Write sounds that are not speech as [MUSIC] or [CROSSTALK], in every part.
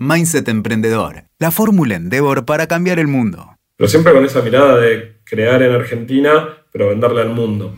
Mindset Emprendedor, la fórmula Endeavor para cambiar el mundo. Pero siempre con esa mirada de crear en Argentina, pero venderle al mundo.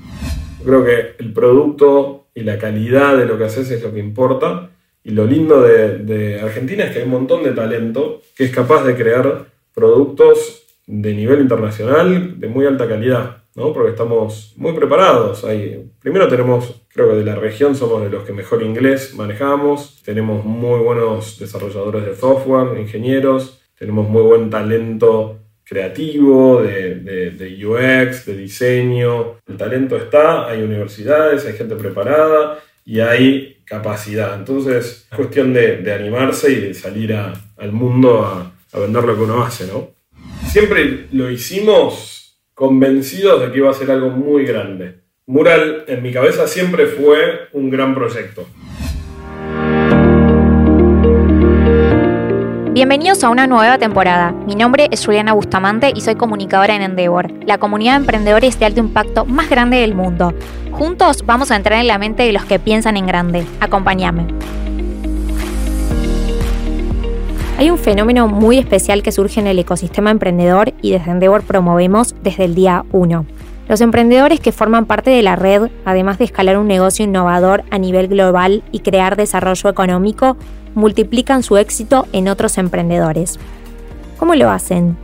Yo creo que el producto y la calidad de lo que haces es lo que importa. Y lo lindo de, de Argentina es que hay un montón de talento que es capaz de crear productos de nivel internacional de muy alta calidad. ¿No? porque estamos muy preparados. Ahí. Primero tenemos, creo que de la región somos de los que mejor inglés manejamos, tenemos muy buenos desarrolladores de software, ingenieros, tenemos muy buen talento creativo, de, de, UX, de diseño. El talento está, hay universidades, hay gente preparada y hay capacidad. Entonces es cuestión de, animarse y de salir al mundo a, a vender lo que uno hace, ¿no? Siempre lo hicimos convencidos de que iba a ser algo muy grande. Mural en mi cabeza siempre fue un gran proyecto. Bienvenidos a una nueva temporada. Mi nombre es Juliana Bustamante y soy comunicadora en Endeavor, la comunidad de emprendedores de alto impacto más grande del mundo. Juntos vamos a entrar en la mente de los que piensan en grande. Acompáñame. Hay un fenómeno muy especial que surge en el ecosistema emprendedor y desde Endeavor promovemos desde el día 1. Los emprendedores que forman parte de la red, además de escalar un negocio innovador a nivel global y crear desarrollo económico, multiplican su éxito en otros emprendedores. ¿Cómo lo hacen?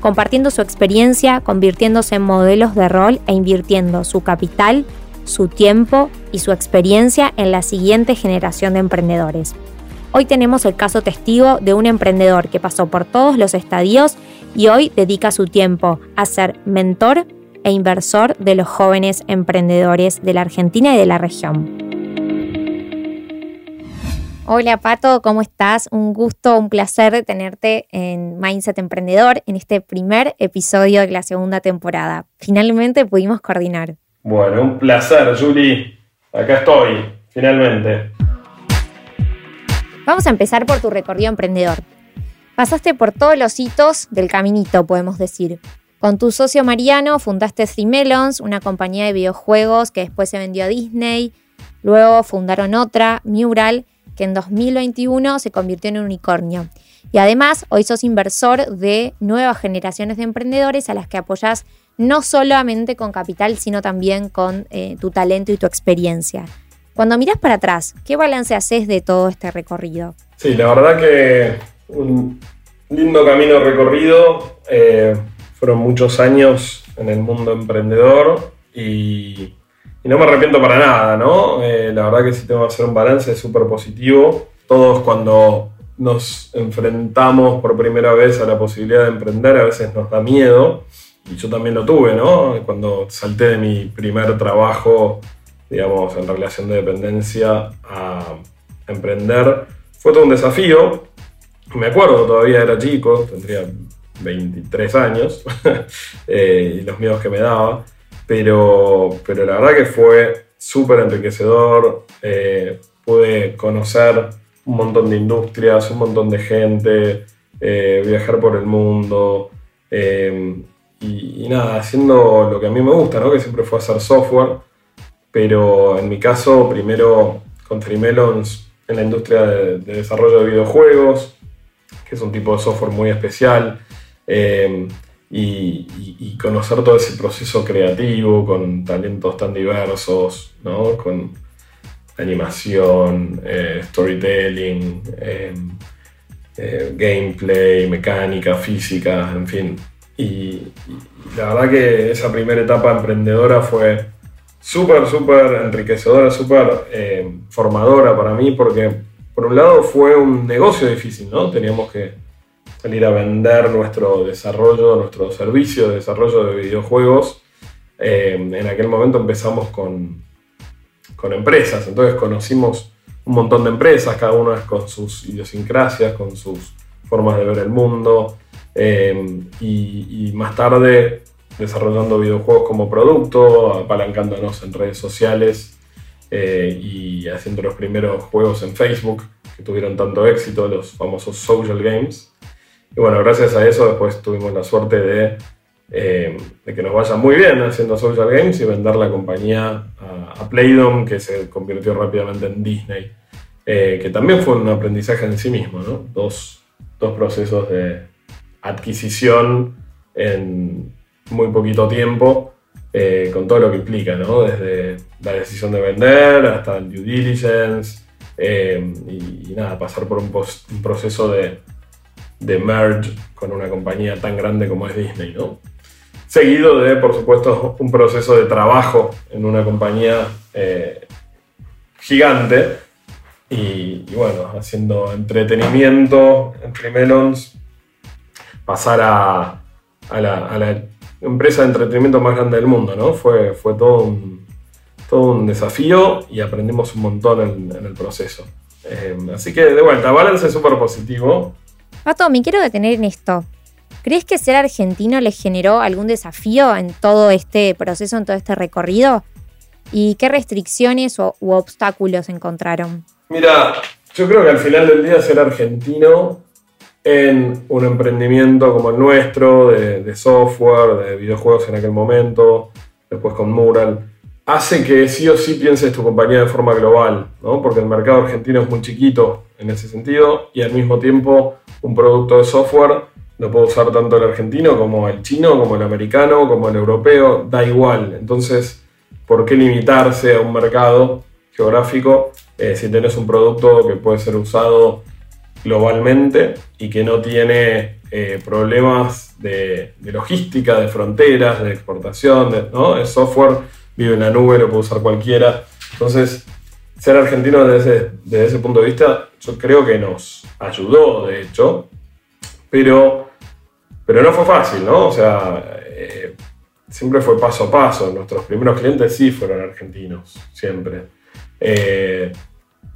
Compartiendo su experiencia, convirtiéndose en modelos de rol e invirtiendo su capital, su tiempo y su experiencia en la siguiente generación de emprendedores. Hoy tenemos el caso testigo de un emprendedor que pasó por todos los estadios y hoy dedica su tiempo a ser mentor e inversor de los jóvenes emprendedores de la Argentina y de la región. Hola Pato, ¿cómo estás? Un gusto, un placer tenerte en Mindset Emprendedor en este primer episodio de la segunda temporada. Finalmente pudimos coordinar. Bueno, un placer, Julie. Acá estoy, finalmente. Vamos a empezar por tu recorrido emprendedor. Pasaste por todos los hitos del caminito, podemos decir. Con tu socio Mariano fundaste Three Melons, una compañía de videojuegos que después se vendió a Disney. Luego fundaron otra, Mural, que en 2021 se convirtió en un unicornio. Y además, hoy sos inversor de nuevas generaciones de emprendedores a las que apoyas no solamente con capital, sino también con eh, tu talento y tu experiencia. Cuando miras para atrás, ¿qué balance haces de todo este recorrido? Sí, la verdad que un lindo camino recorrido. Eh, fueron muchos años en el mundo emprendedor y, no me arrepiento para nada, ¿no? Eh, la verdad que si tengo que hacer un balance súper positivo. Todos cuando nos enfrentamos por primera vez a la posibilidad de emprender a veces nos da miedo y yo también lo tuve, ¿no? Cuando salté de mi primer trabajo digamos, en relación de dependencia a emprender. Fue todo un desafío. Me acuerdo, todavía era chico, tendría 23 años, [LAUGHS] eh, y los miedos que me daba, pero, pero la verdad que fue súper enriquecedor. Eh, pude conocer un montón de industrias, un montón de gente, eh, viajar por el mundo. Y, y, nada, haciendo lo que a mí me gusta, ¿no? que siempre fue hacer software pero en mi caso, primero con Trimelons en la industria de, desarrollo de videojuegos, que es un tipo de software muy especial, eh, y, conocer todo ese proceso creativo con talentos tan diversos, ¿no? con animación, eh, storytelling, eh, gameplay, mecánica, física, en fin. y la verdad que esa primera etapa emprendedora fue súper, súper enriquecedora, súper eh, formadora para mí, porque por un lado fue un negocio difícil, ¿no? Teníamos que salir a vender nuestro desarrollo, nuestro servicio de desarrollo de videojuegos. Eh, en aquel momento empezamos con, con empresas, entonces conocimos un montón de empresas, cada una con sus idiosincrasias, con sus formas de ver el mundo. Eh, y, y, más tarde desarrollando videojuegos como producto, apalancándonos en redes sociales eh, y haciendo los primeros juegos en Facebook que tuvieron tanto éxito, los famosos social games. Y bueno, gracias a eso después tuvimos la suerte de, eh, que nos vaya muy bien haciendo social games y vender la compañía a, Playdom, que se convirtió rápidamente en Disney. eh, que también fue un aprendizaje en sí mismo, ¿no? Dos, dos procesos de adquisición en muy poquito tiempo, eh, con todo lo que implica, ¿no? Desde la decisión de vender hasta el due diligence eh, y, nada, pasar por un, un proceso de, de merge con una compañía tan grande como es Disney, ¿no? Seguido de, por supuesto, un proceso de trabajo en una compañía eh, gigante y, bueno, haciendo entretenimiento entre Melons, pasar a, a, la, empresa de entretenimiento más grande del mundo, ¿no? Fue, fue todo, un, todo un desafío y aprendimos un montón en, el proceso. Eh, así que de vuelta, balance es súper positivo. Pato, me quiero detener en esto. ¿Crees que ser argentino les generó algún desafío en todo este proceso, en todo este recorrido? ¿Y qué restricciones o, u obstáculos encontraron? Mira, yo creo que al final del día ser argentino en un emprendimiento como el nuestro, de, software, de videojuegos en aquel momento, después con Mural, hace que sí o sí pienses tu compañía de forma global, ¿no? porque el mercado argentino es muy chiquito en ese sentido y al mismo tiempo un producto de software lo puede usar tanto el argentino como el chino, como el americano, como el europeo, da igual. Entonces, ¿por qué limitarse a un mercado geográfico eh, si tenés un producto que puede ser usado globalmente y que no tiene eh, problemas de, logística, de fronteras, de exportación, ¿no? Es software, vive en la nube, lo puede usar cualquiera. Entonces, ser argentino desde desde ese punto de vista, yo creo que nos ayudó, de hecho, pero, pero no fue fácil, ¿no? O sea, eh, siempre fue paso a paso. Nuestros primeros clientes sí fueron argentinos, siempre. Eh,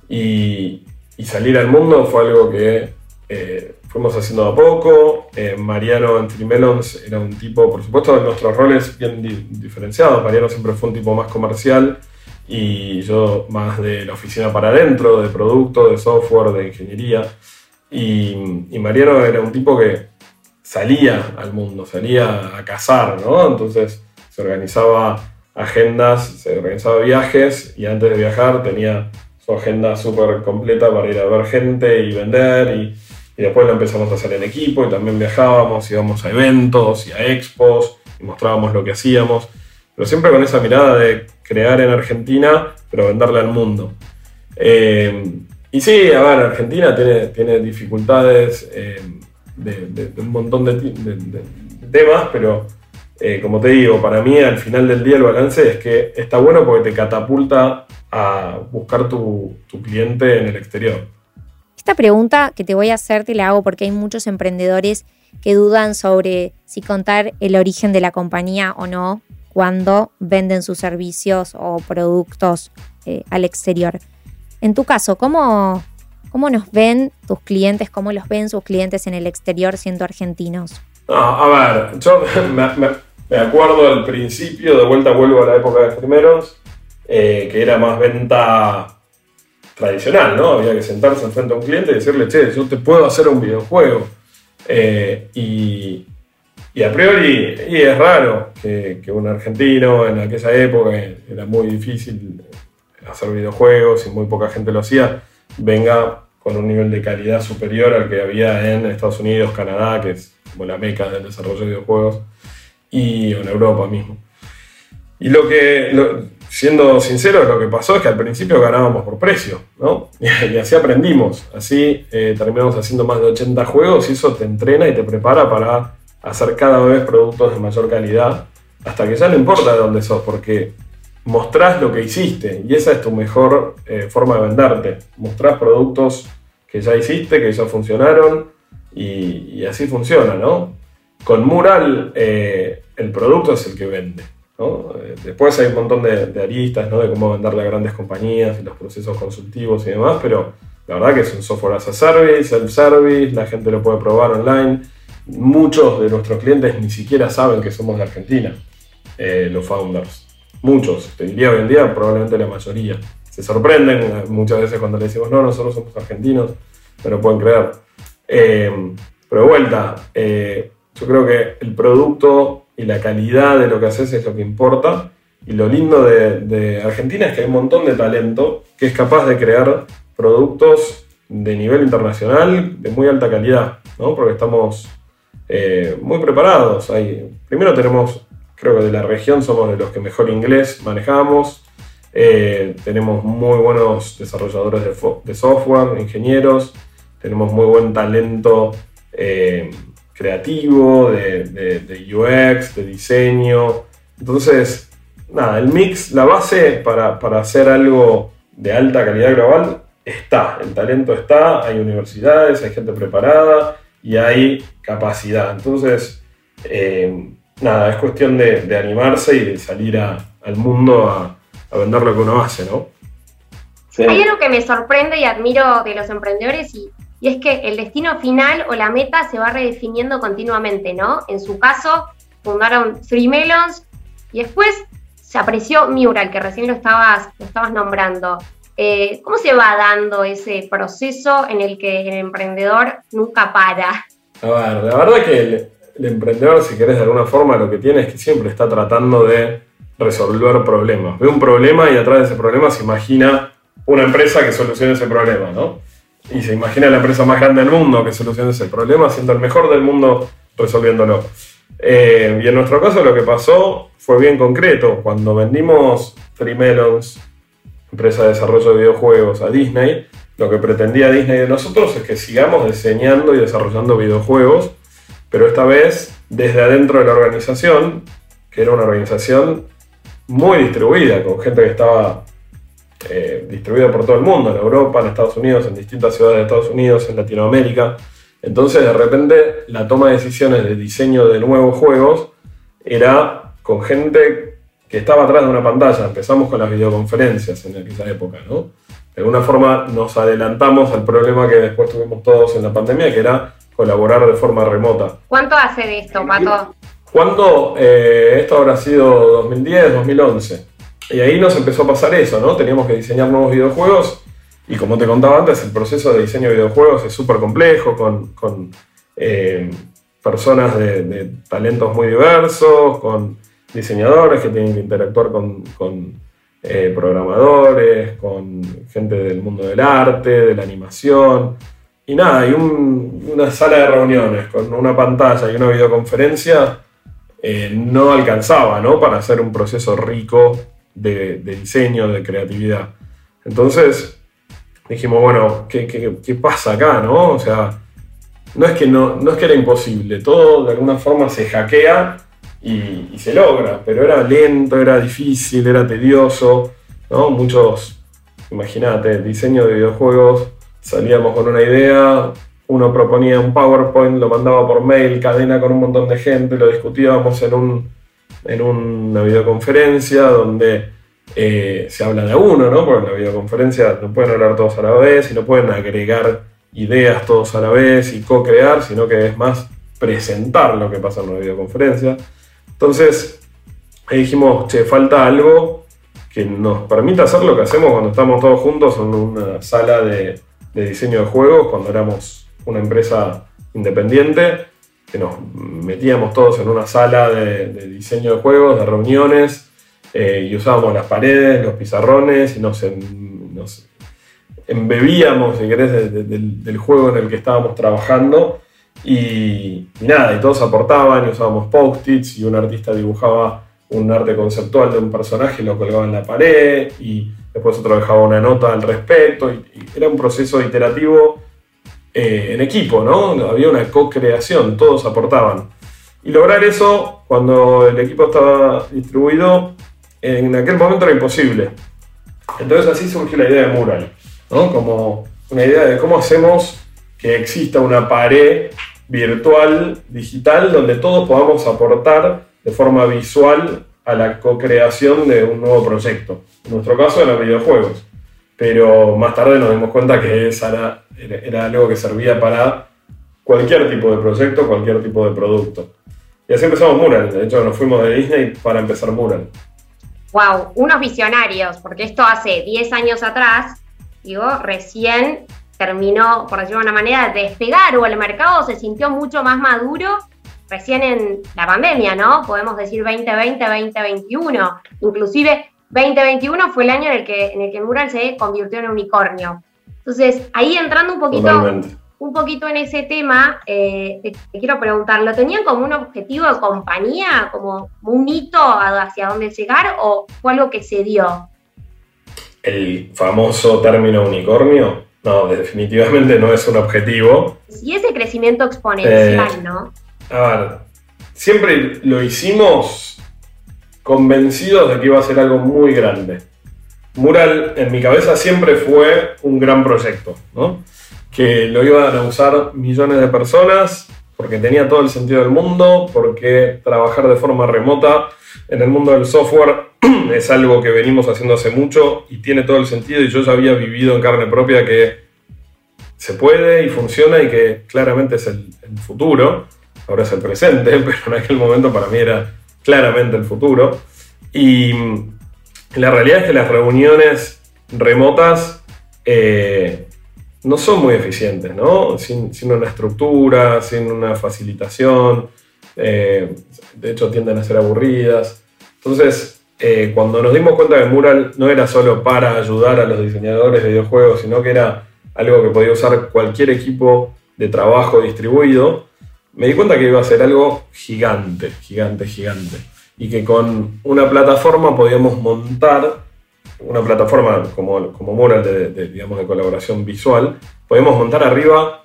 y, salir al mundo fue algo que eh, fuimos haciendo a poco. Mariano en Trimelons era un tipo, por supuesto, de nuestros roles bien diferenciados. Mariano siempre fue un tipo más comercial y yo más de la oficina para adentro, de producto, de software, de ingeniería. Y, Mariano era un tipo que salía al mundo, salía a cazar, ¿no? Entonces se organizaba agendas, se organizaba viajes y antes de viajar tenía su agenda súper completa para ir a ver gente y vender y, y, después lo empezamos a hacer en equipo y también viajábamos, íbamos a eventos y a expos y mostrábamos lo que hacíamos, pero siempre con esa mirada de crear en Argentina pero venderle al mundo. Eh, y sí, a ver, Argentina tiene, tiene dificultades eh, de, un montón de, temas, pero eh, como te digo, para mí al final del día el balance es que está bueno porque te catapulta a buscar tu, tu cliente en el exterior. Esta pregunta que te voy a hacer te la hago porque hay muchos emprendedores que dudan sobre si contar el origen de la compañía o no cuando venden sus servicios o productos eh, al exterior. En tu caso, ¿cómo, ¿cómo nos ven tus clientes? ¿Cómo los ven sus clientes en el exterior siendo argentinos? a ver, yo [LAUGHS] me, acuerdo al principio, de vuelta vuelvo a la época de primeros, eh, que era más venta tradicional, ¿no? Había que sentarse enfrente a un cliente y decirle, che, yo te puedo hacer un videojuego. Eh, y, a priori, es raro que, que, un argentino en aquella época era muy difícil hacer videojuegos y muy poca gente lo hacía, venga con un nivel de calidad superior al que había en Estados Unidos, Canadá, que es como la meca del desarrollo de videojuegos, y en Europa mismo. Y lo que, siendo sincero, lo que pasó es que al principio ganábamos por precio, ¿no? [LAUGHS] Y, así aprendimos, así eh, terminamos haciendo más de 80 juegos y eso te entrena y te prepara para hacer cada vez productos de mayor calidad, hasta que ya no importa de dónde sos, porque mostrás lo que hiciste y esa es tu mejor eh, forma de venderte. Mostrás productos que ya hiciste, que ya funcionaron y, así funciona, ¿no? Con Mural eh, el producto es el que vende. ¿No? Eh, después hay un montón de, aristas ¿no? de cómo venderle a grandes compañías y los procesos consultivos y demás, pero la verdad que es un software as a service, self-service, la gente lo puede probar online. Muchos de nuestros clientes ni siquiera saben que somos de Argentina, los founders. Muchos, te diría hoy en día, probablemente la mayoría. Se sorprenden eh, muchas veces cuando le decimos, no, nosotros somos argentinos, pero pueden creer. Eh, pero de vuelta, eh, yo creo que el producto y la calidad de lo que haces es lo que importa. Y lo lindo de, Argentina es que hay un montón de talento que es capaz de crear productos de nivel internacional de muy alta calidad, ¿no? porque estamos eh, muy preparados. Hay, primero tenemos, creo que de la región somos de los que mejor inglés manejamos, eh, tenemos muy buenos desarrolladores de, software, ingenieros, tenemos muy buen talento eh, creativo, de, de, UX, de diseño. Entonces, nada, el mix, la base para, para hacer algo de alta calidad global está, el talento está, hay universidades, hay gente preparada y hay capacidad. Entonces, eh, nada, es cuestión de, animarse y de salir al mundo a, vender lo que uno hace, ¿no? Hay algo que me sorprende y admiro de los emprendedores y, y, es que el destino final o la meta se va redefiniendo continuamente, ¿no? En su caso, fundaron Three Melons y después se apreció Mural, que recién lo estabas, lo estabas nombrando. Eh, ¿Cómo se va dando ese proceso en el que el emprendedor nunca para? A ver, la verdad que el, emprendedor, si querés de alguna forma, lo que tiene es que siempre está tratando de resolver problemas. Ve un problema y atrás de ese problema se imagina una empresa que solucione ese problema, ¿no? Y se imagina la empresa más grande del mundo que solucione ese problema, siendo el mejor del mundo resolviéndolo. Eh, y en nuestro caso lo que pasó fue bien concreto. Cuando vendimos Three Melons empresa de desarrollo de videojuegos, a Disney, lo que pretendía Disney de nosotros es que sigamos diseñando y desarrollando videojuegos, pero esta vez desde adentro de la organización, que era una organización muy distribuida, con gente que estaba eh, distribuida por todo el mundo, en Europa, en Estados Unidos, en distintas ciudades de Estados Unidos, en Latinoamérica. Entonces, de repente, la toma de decisiones de diseño de nuevos juegos era con gente que estaba atrás de una pantalla. Empezamos con las videoconferencias en aquella época, ¿no? De alguna forma nos adelantamos al problema que después tuvimos todos en la pandemia, que era colaborar de forma remota. ¿Cuánto hace de esto, Pato? ¿Cuánto? Eh, esto habrá sido 2010, 2011. Y ahí nos empezó a pasar eso, ¿no? Teníamos que diseñar nuevos videojuegos y como te contaba antes, el proceso de diseño de videojuegos es súper complejo, con, eh, personas de talentos muy diversos, con diseñadores que tienen que interactuar con, eh, programadores, con gente del mundo del arte, de la animación. Y nada, hay una sala de reuniones con una pantalla y una videoconferencia eh, no alcanzaba ¿no? para hacer un proceso rico de, diseño, de creatividad. Entonces dijimos, bueno, ¿qué, qué, pasa acá? ¿no? O sea, no es, que no, no es que era imposible, todo de alguna forma se hackea y, se logra, pero era lento, era difícil, era tedioso, ¿no? Muchos, imagínate, diseño de videojuegos, salíamos con una idea, uno proponía un PowerPoint, lo mandaba por mail, cadena con un montón de gente, lo discutíamos en, un, en una videoconferencia donde eh, se habla de uno, ¿no? Porque en la videoconferencia no pueden hablar todos a la vez y no pueden agregar ideas todos a la vez y co-crear, sino que es más presentar lo que pasa en una videoconferencia. Entonces, ahí dijimos, che, falta algo que nos permita hacer lo que hacemos cuando estamos todos juntos en una sala de, diseño de juegos, cuando éramos una empresa independiente, que nos metíamos todos en una sala de, diseño de juegos, de reuniones, eh, y usábamos las paredes, los pizarrones, y nos, embebíamos, si querés, del juego en el que estábamos trabajando y, nada, y todos aportaban y usábamos post-its y un artista dibujaba un arte conceptual de un personaje y lo colgaba en la pared y después otro dejaba una nota al respecto y, era un proceso iterativo eh, en equipo, ¿no? Había una co-creación, todos aportaban. Y lograr eso cuando el equipo estaba distribuido, en aquel momento era imposible. Entonces así surgió la idea de Mural, ¿no? Como una idea de cómo hacemos que exista una pared virtual, digital, donde todos podamos aportar de forma visual a la co-creación de un nuevo proyecto. En nuestro caso eran videojuegos, pero más tarde nos dimos cuenta que esa era, algo que servía para cualquier tipo de proyecto, cualquier tipo de producto. Y así empezamos Mural, de hecho nos fuimos de Disney para empezar Mural. Wow, unos visionarios, porque esto hace 10 años atrás, digo, recién terminó, por decirlo de una manera, de despegar o el mercado se sintió mucho más maduro recién en la pandemia, ¿no? Podemos decir 2020, 2021. Inclusive 2021 fue el año en el que, en el que Mural se convirtió en unicornio. Entonces, ahí entrando un poquito, un poquito en ese tema, eh, te, quiero preguntar, ¿lo tenían como un objetivo de compañía, como un hito hacia dónde llegar o fue algo que se dio? El famoso término unicornio, no, definitivamente no es un objetivo. Y ese crecimiento exponencial, eh, ¿no? A ver, siempre lo hicimos convencidos de que iba a ser algo muy grande. Mural en mi cabeza siempre fue un gran proyecto, ¿no? que lo iban a usar millones de personas, porque tenía todo el sentido del mundo, porque trabajar de forma remota en el mundo del software [CLEARS THROAT] es algo que venimos haciendo hace mucho y tiene todo el sentido y yo ya había vivido en carne propia que se puede y funciona y que claramente es el, futuro, ahora es el presente, [LAUGHS] pero en aquel momento para mí era claramente el futuro. Y la realidad es que las reuniones remotas eh, no son muy eficientes, ¿no? Sin, una estructura, sin una facilitación, eh, de hecho tienden a ser aburridas. Entonces, eh, cuando nos dimos cuenta que Mural no era solo para ayudar a los diseñadores de videojuegos, sino que era algo que podía usar cualquier equipo de trabajo distribuido, me di cuenta que iba a ser algo gigante, gigante, gigante. Y que con una plataforma podíamos montar una plataforma como, como Mural de, colaboración visual, podemos montar arriba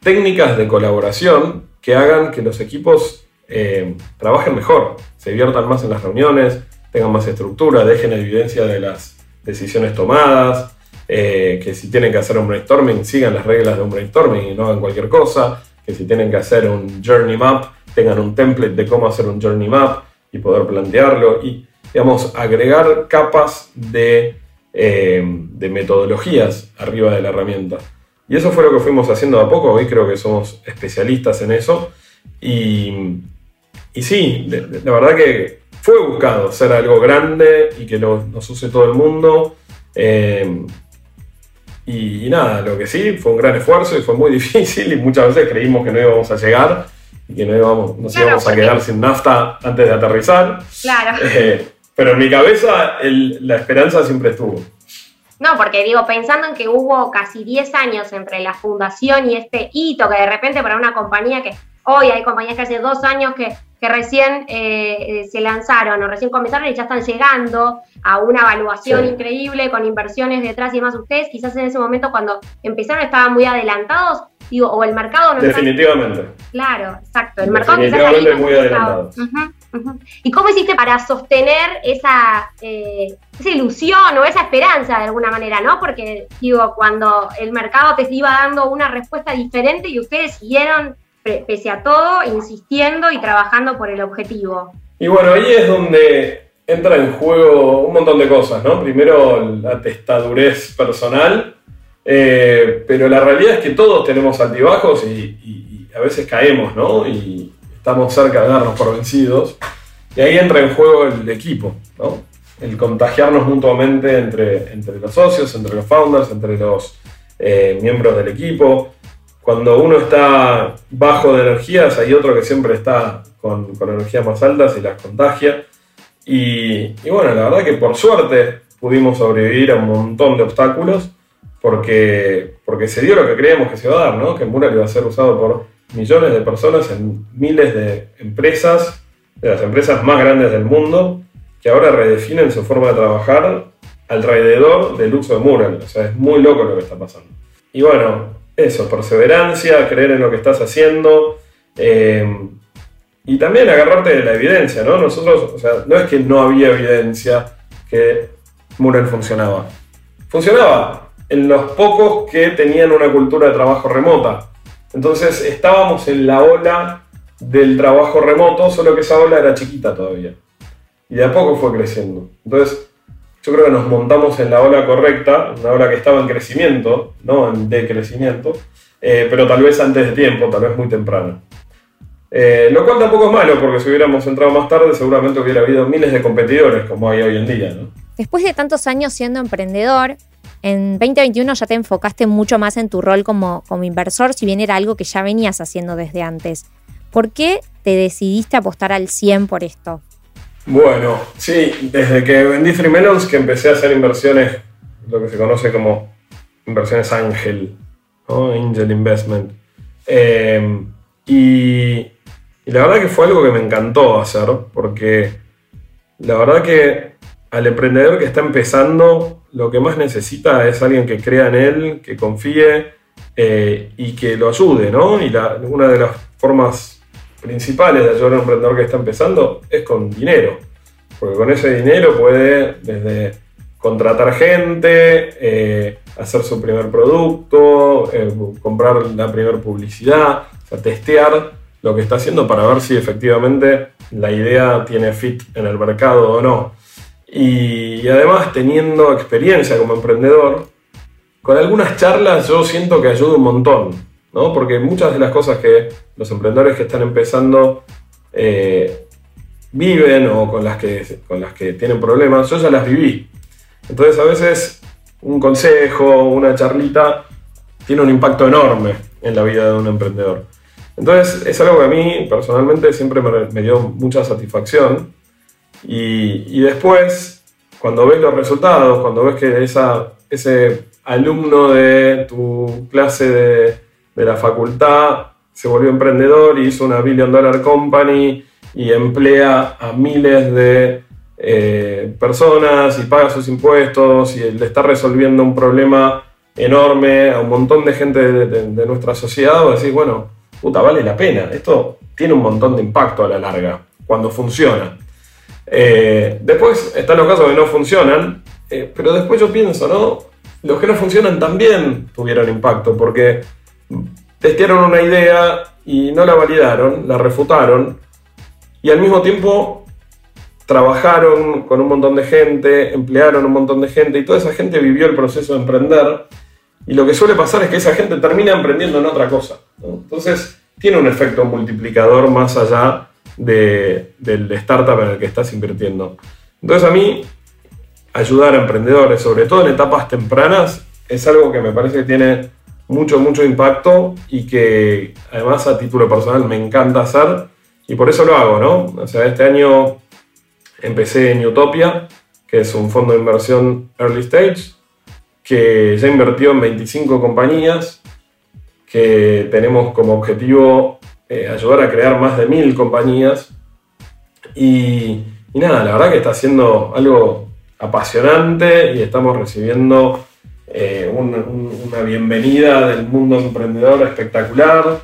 técnicas de colaboración que hagan que los equipos eh, trabajen mejor, se diviertan más en las reuniones, tengan más estructura, dejen evidencia de las decisiones tomadas, eh, que si tienen que hacer un brainstorming, sigan las reglas de un brainstorming y no hagan cualquier cosa, que si tienen que hacer un journey map, tengan un template de cómo hacer un journey map y poder plantearlo. Y digamos, agregar capas de, eh, de metodologías arriba de la herramienta. Y eso fue lo que fuimos haciendo a poco, hoy creo que somos especialistas en eso. Y, y sí, la verdad que fue buscado ser algo grande y que nos use todo el mundo. Eh, y, nada, lo que sí, fue un gran esfuerzo y fue muy [LAUGHS] difícil y muchas veces creímos que no íbamos a llegar y que no íbamos, nos íbamos a quedar sin nafta antes de aterrizar. Claro. [LAUGHS] Eh, pero en mi cabeza la esperanza siempre estuvo. No, porque digo, pensando en que hubo casi 10 años entre la fundación y este hito, que de repente para una compañía que hoy hay compañías que hace dos años que, que recién eh, se lanzaron o recién comenzaron y ya están llegando a una evaluación increíble con inversiones detrás y demás. Ustedes quizás en ese momento cuando empezaron estaban muy adelantados, digo, o el mercado no Definitivamente. Claro, exacto. El mercado Definitivamente muy adelantado. ¿Y cómo hiciste para sostener esa, eh, esa ilusión o esa esperanza de alguna manera, no? Porque, digo, cuando el mercado te iba dando una respuesta diferente y ustedes siguieron, pese a todo, insistiendo y trabajando por el objetivo. Y bueno, ahí es donde entra en juego un montón de cosas, ¿no? Primero la testadurez personal, eh, pero la realidad es que todos tenemos altibajos y, a veces caemos, ¿no? Y, estamos cerca de darnos por vencidos. Y ahí entra en juego el equipo, ¿no? El contagiarnos mutuamente entre, entre los socios, entre los founders, entre los eh, miembros del equipo. Cuando uno está bajo de energías, hay otro que siempre está con, con energías más altas y las contagia. Y, bueno, la verdad que por suerte pudimos sobrevivir a un montón de obstáculos porque, porque se dio lo que creíamos que se iba a dar, ¿no? Que Mural iba a ser usado por millones de personas en miles de empresas, de las empresas más grandes del mundo, que ahora redefinen su forma de trabajar alrededor del uso de Mural. O sea, es muy loco lo que está pasando. Y bueno, eso, perseverancia, creer en lo que estás haciendo. Eh, y también agarrarte de la evidencia, ¿no? Nosotros, o sea, no es que no había evidencia que Mural funcionaba. Funcionaba en los pocos que tenían una cultura de trabajo remota. Entonces estábamos en la ola del trabajo remoto, solo que esa ola era chiquita todavía. Y de a poco fue creciendo. Entonces, yo creo que nos montamos en la ola correcta, una ola que estaba en crecimiento, no en decrecimiento, eh, pero tal vez antes de tiempo, tal vez muy temprano. Eh, lo cual tampoco es malo, porque si hubiéramos entrado más tarde, seguramente hubiera habido miles de competidores como hay hoy en día. Después de tantos años siendo emprendedor, en 2021 ya te enfocaste mucho más en tu rol como, como inversor, si bien era algo que ya venías haciendo desde antes. ¿Por qué te decidiste apostar al 100 por esto? Bueno, sí, desde que vendí Free Melons, que empecé a hacer inversiones, lo que se conoce como inversiones ángel, ¿no? Angel Investment. Y, y la verdad que fue algo que me encantó hacer, porque la verdad que al emprendedor que está empezando, lo que más necesita es alguien que crea en él, que confíe eh, y que lo ayude, ¿no? Y la- una de las formas principales de ayudar a un emprendedor que está empezando es con dinero. Porque con ese dinero puede desde contratar gente, eh, hacer su primer producto, eh, comprar la primera publicidad, testear lo que está haciendo para ver si efectivamente la idea tiene fit en el mercado o no. Y además teniendo experiencia como emprendedor, con algunas charlas yo siento que ayuda un montón, ¿no? Porque muchas de las cosas que los emprendedores que están empezando eh, viven o con las, que, con las que tienen problemas, yo ya las viví. Entonces a veces un consejo, una charlita, tiene un impacto enorme en la vida de un emprendedor. Entonces es algo que a mí personalmente siempre me, dio mucha satisfacción. Y, y después, cuando ves los resultados, cuando ves que esa, ese alumno de tu clase de, de la facultad se volvió emprendedor y hizo una billion dollar company y emplea a miles de eh, personas y paga sus impuestos y le está resolviendo un problema enorme a un montón de gente de, nuestra sociedad, vos decís, bueno, puta, vale la pena. Esto tiene un montón de impacto a la larga, cuando funciona. Eh, después están los casos que no funcionan, eh, pero después yo pienso, ¿no? Los que no funcionan también tuvieron impacto, porque testearon una idea y no la validaron, la refutaron, y al mismo tiempo trabajaron con un montón de gente, emplearon un montón de gente, y toda esa gente vivió el proceso de emprender, y lo que suele pasar es que esa gente termina emprendiendo en otra cosa. Entonces, tiene un efecto multiplicador más allá de- del startup en el que estás invirtiendo. Entonces, a mí, ayudar a emprendedores, sobre todo en etapas tempranas, es algo que me parece que tiene mucho, mucho impacto y que además a título personal me encanta hacer y por eso lo hago, ¿no? O sea, este año empecé en Utopia, que es un fondo de inversión early stage, que ya invirtió en 25 compañías, que tenemos como objetivo eh, ayudar a crear más de mil compañías. Y, y nada, la verdad que está siendo algo apasionante y estamos recibiendo eh, un- un- una bienvenida del mundo emprendedor espectacular.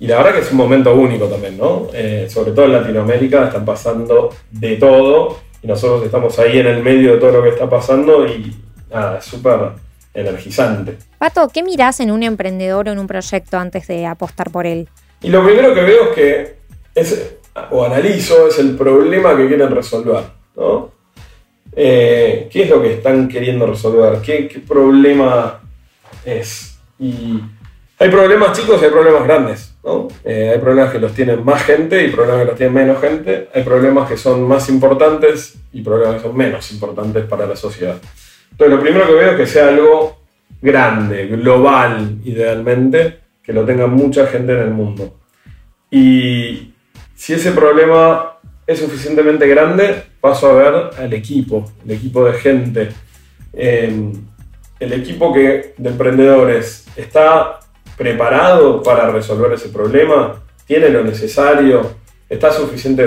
Y la verdad que es un momento único también, ¿no? Eh, sobre todo en Latinoamérica están pasando de todo y nosotros estamos ahí en el medio de todo lo que está pasando y nada, es súper energizante. Pato, ¿qué mirás en un emprendedor o en un proyecto antes de apostar por él? Y lo primero que veo es que, es, o analizo, es el problema que quieren resolver, ¿no? Eh, ¿Qué es lo que están queriendo resolver? ¿Qué, problema es? Hay problemas chicos y hay problemas grandes, ¿no? Eh, hay problemas que los tienen más gente y problemas que los tienen menos gente. Hay problemas que son más importantes y problemas que son menos importantes para la sociedad. Entonces, lo primero que veo es que sea algo grande, global, idealmente, que lo tenga mucha gente en el mundo. Y si ese problema es suficientemente grande, paso a ver al equipo, el equipo de gente. Eh, el equipo que, de emprendedores está preparado para resolver ese problema, tiene lo necesario, está suficiente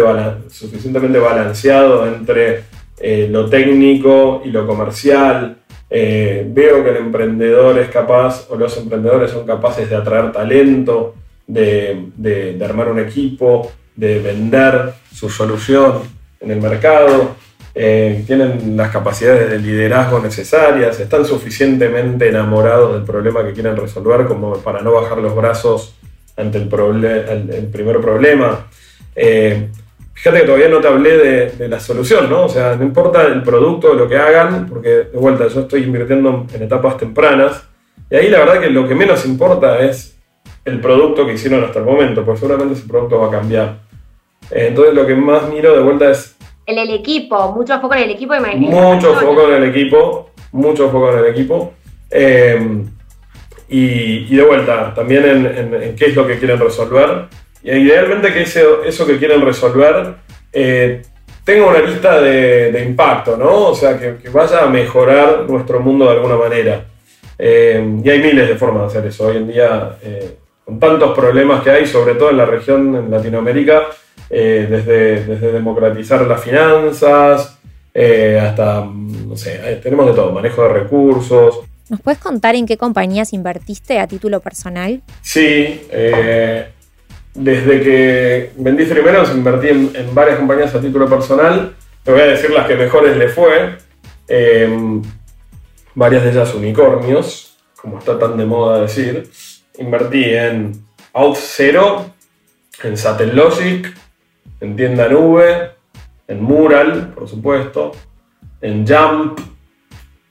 suficientemente balanceado entre eh, lo técnico y lo comercial. Eh, veo que el emprendedor es capaz, o los emprendedores son capaces de atraer talento, de- de armar un equipo, de vender su solución en el mercado, eh, tienen las capacidades de liderazgo necesarias, están suficientemente enamorados del problema que quieren resolver como para no bajar los brazos ante el, primer problema. Eh, fíjate que todavía no te hablé de, de la solución, ¿no? O sea, no importa el producto o lo que hagan, porque de vuelta yo estoy invirtiendo en etapas tempranas, y ahí la verdad que lo que menos importa es el producto que hicieron hasta el momento, porque seguramente ese producto va a cambiar. Eh, entonces lo que más miro de vuelta es El, el equipo, mucho foco en el equipo. las mucho foco en el equipo, mucho foco en el equipo. Eh, y, y de vuelta, también en, en- en qué es lo que quieren resolver. Y idealmente que ese- eso que quieren resolver eh, tenga una lista de, de impacto, ¿no? O sea, que, que vaya a mejorar nuestro mundo de alguna manera. Eh, y hay miles de formas de hacer eso. Hoy en día, eh, con tantos problemas que hay, sobre todo en la región, en Latinoamérica, eh, desde, desde, democratizar las finanzas hasta, no sé, tenemos de todo, manejo de recursos. ¿Nos puedes contar en qué compañías invertiste a título personal? Sí, desde que vendí Freemenos invertí en, en, varias compañías a título personal. Te voy a decir las que mejores le fue varias de ellas unicornios, como está tan de moda decir. Invertí en Out0, en Satellogic, en Tienda Nube, en Mural, por supuesto, en Jump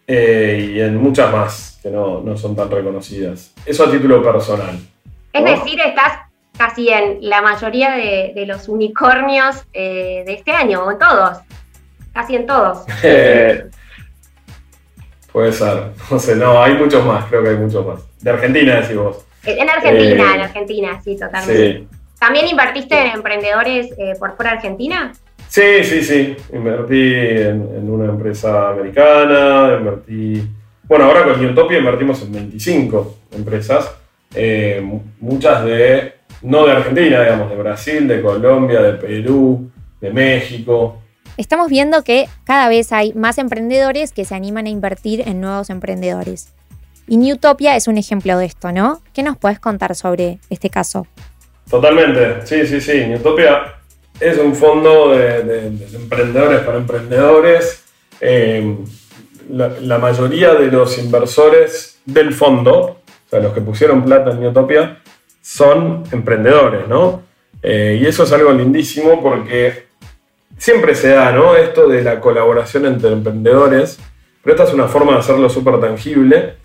eh, y en muchas más que no, son tan reconocidas. Eso a título personal. Es decir, estás casi en la mayoría de, los unicornios eh, de este año, o en todos. Casi en todos. [LAUGHS] Puede ser. No sé, no, hay muchos más, creo que hay muchos más. De Argentina, decís vos. En Argentina, eh, en Argentina, sí, totalmente. ¿También invertiste en emprendedores eh, por fuera de Argentina? Sí, sí, sí. Invertí en, una empresa americana, invertí. Bueno, ahora con Newtopia invertimos en 25 empresas, eh, muchas de. no de Argentina, digamos, de Brasil, de Colombia, de Perú, de México estamos viendo que cada vez hay más emprendedores que se animan a invertir en nuevos emprendedores. Y Newtopia es un ejemplo de esto, ¿no? ¿Qué nos puedes contar sobre este caso? Totalmente, sí, sí, sí. Newtopia es un fondo de, emprendedores para emprendedores. Eh, la, mayoría de los inversores del fondo, o sea, los que pusieron plata en Newtopia, son emprendedores, ¿no? Eh, y eso es algo lindísimo porque siempre se da, ¿no? Esto de la colaboración entre emprendedores, pero esta es una forma de hacerlo súper tangible.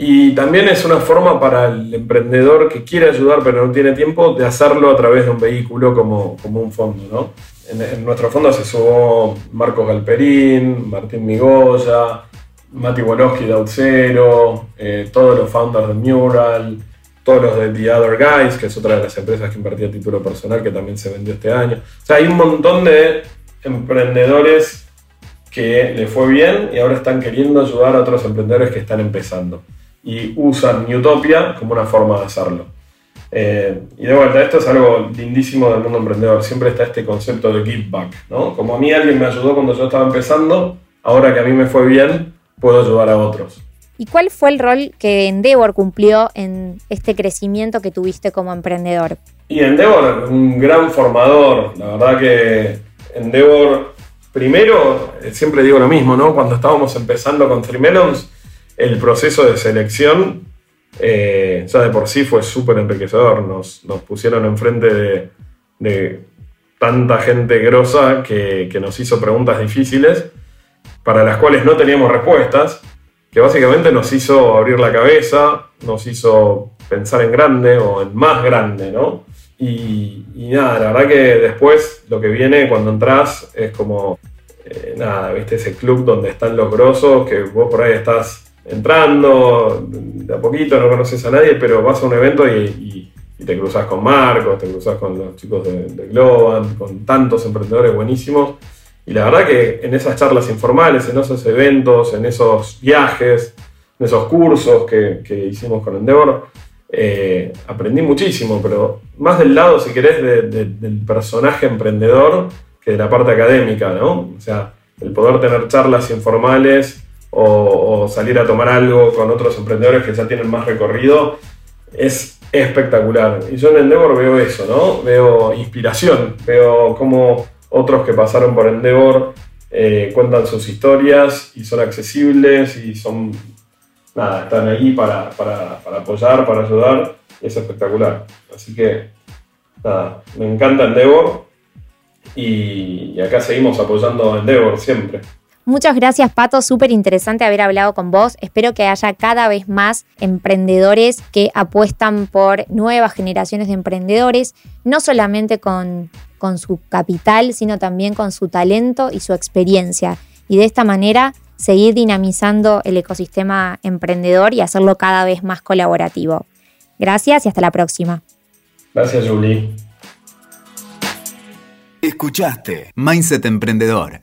Y también es una forma para el emprendedor que quiere ayudar pero no tiene tiempo de hacerlo a través de un vehículo como, como un fondo, ¿no? En, nuestro fondo se sumó Marcos Galperín, Martín Migoya, Mati Wolowski de Outzero, eh, todos los founders de Mural, todos los de The Other Guys, que es otra de las empresas que invertía título personal, que también se vendió este año. O sea, hay un montón de emprendedores que le fue bien y ahora están queriendo ayudar a otros emprendedores que están empezando. Y usan Newtopia como una forma de hacerlo. Eh, y de vuelta, esto es algo lindísimo del mundo emprendedor. Siempre está este concepto de give back, ¿no? Como a mí alguien me ayudó cuando yo estaba empezando, ahora que a mí me fue bien, puedo ayudar a otros. ¿Y cuál fue el rol que Endeavor cumplió en este crecimiento que tuviste como emprendedor? Y Endeavor, un gran formador. La verdad que Endeavor, primero, siempre digo lo mismo, ¿no? Cuando estábamos empezando con Trimelons, el proceso de selección eh, ya de por sí fue súper enriquecedor. Nos, pusieron enfrente de, tanta gente grosa que, que nos hizo preguntas difíciles para las cuales no teníamos respuestas que básicamente nos hizo abrir la cabeza, nos hizo pensar en grande o en más grande, ¿no? Y, nada, la verdad que después lo que viene cuando entras es como, eh, nada, viste ese club donde están los grosos, que vos por ahí estás entrando de a poquito, no conoces a nadie, pero vas a un evento y, te cruzas con Marcos, te cruzas con los chicos de, de Globan, con tantos emprendedores buenísimos y la verdad que en esas charlas informales, en esos eventos, en esos viajes, en esos cursos que, hicimos con Endeavor, eh, aprendí muchísimo, pero más del lado, si querés, del personaje emprendedor que de la parte académica, ¿no? O sea, el poder tener charlas informales o, salir a tomar algo con otros emprendedores que ya tienen más recorrido es espectacular. Y yo en Endeavor veo eso, ¿no? Veo inspiración, veo cómo otros que pasaron por Endeavor eh, cuentan sus historias y son accesibles y son, nada, están ahí para, apoyar, para ayudar, es espectacular. Así que, nada, me encanta Endeavor y, y acá seguimos apoyando a Endeavor siempre. Muchas gracias, Pato. Súper interesante haber hablado con vos. Espero que haya cada vez más emprendedores que apuestan por nuevas generaciones de emprendedores, no solamente con, con su capital, sino también con su talento y su experiencia. Y de esta manera seguir dinamizando el ecosistema emprendedor y hacerlo cada vez más colaborativo. Gracias y hasta la próxima. Gracias, Julie. Escuchaste Mindset Emprendedor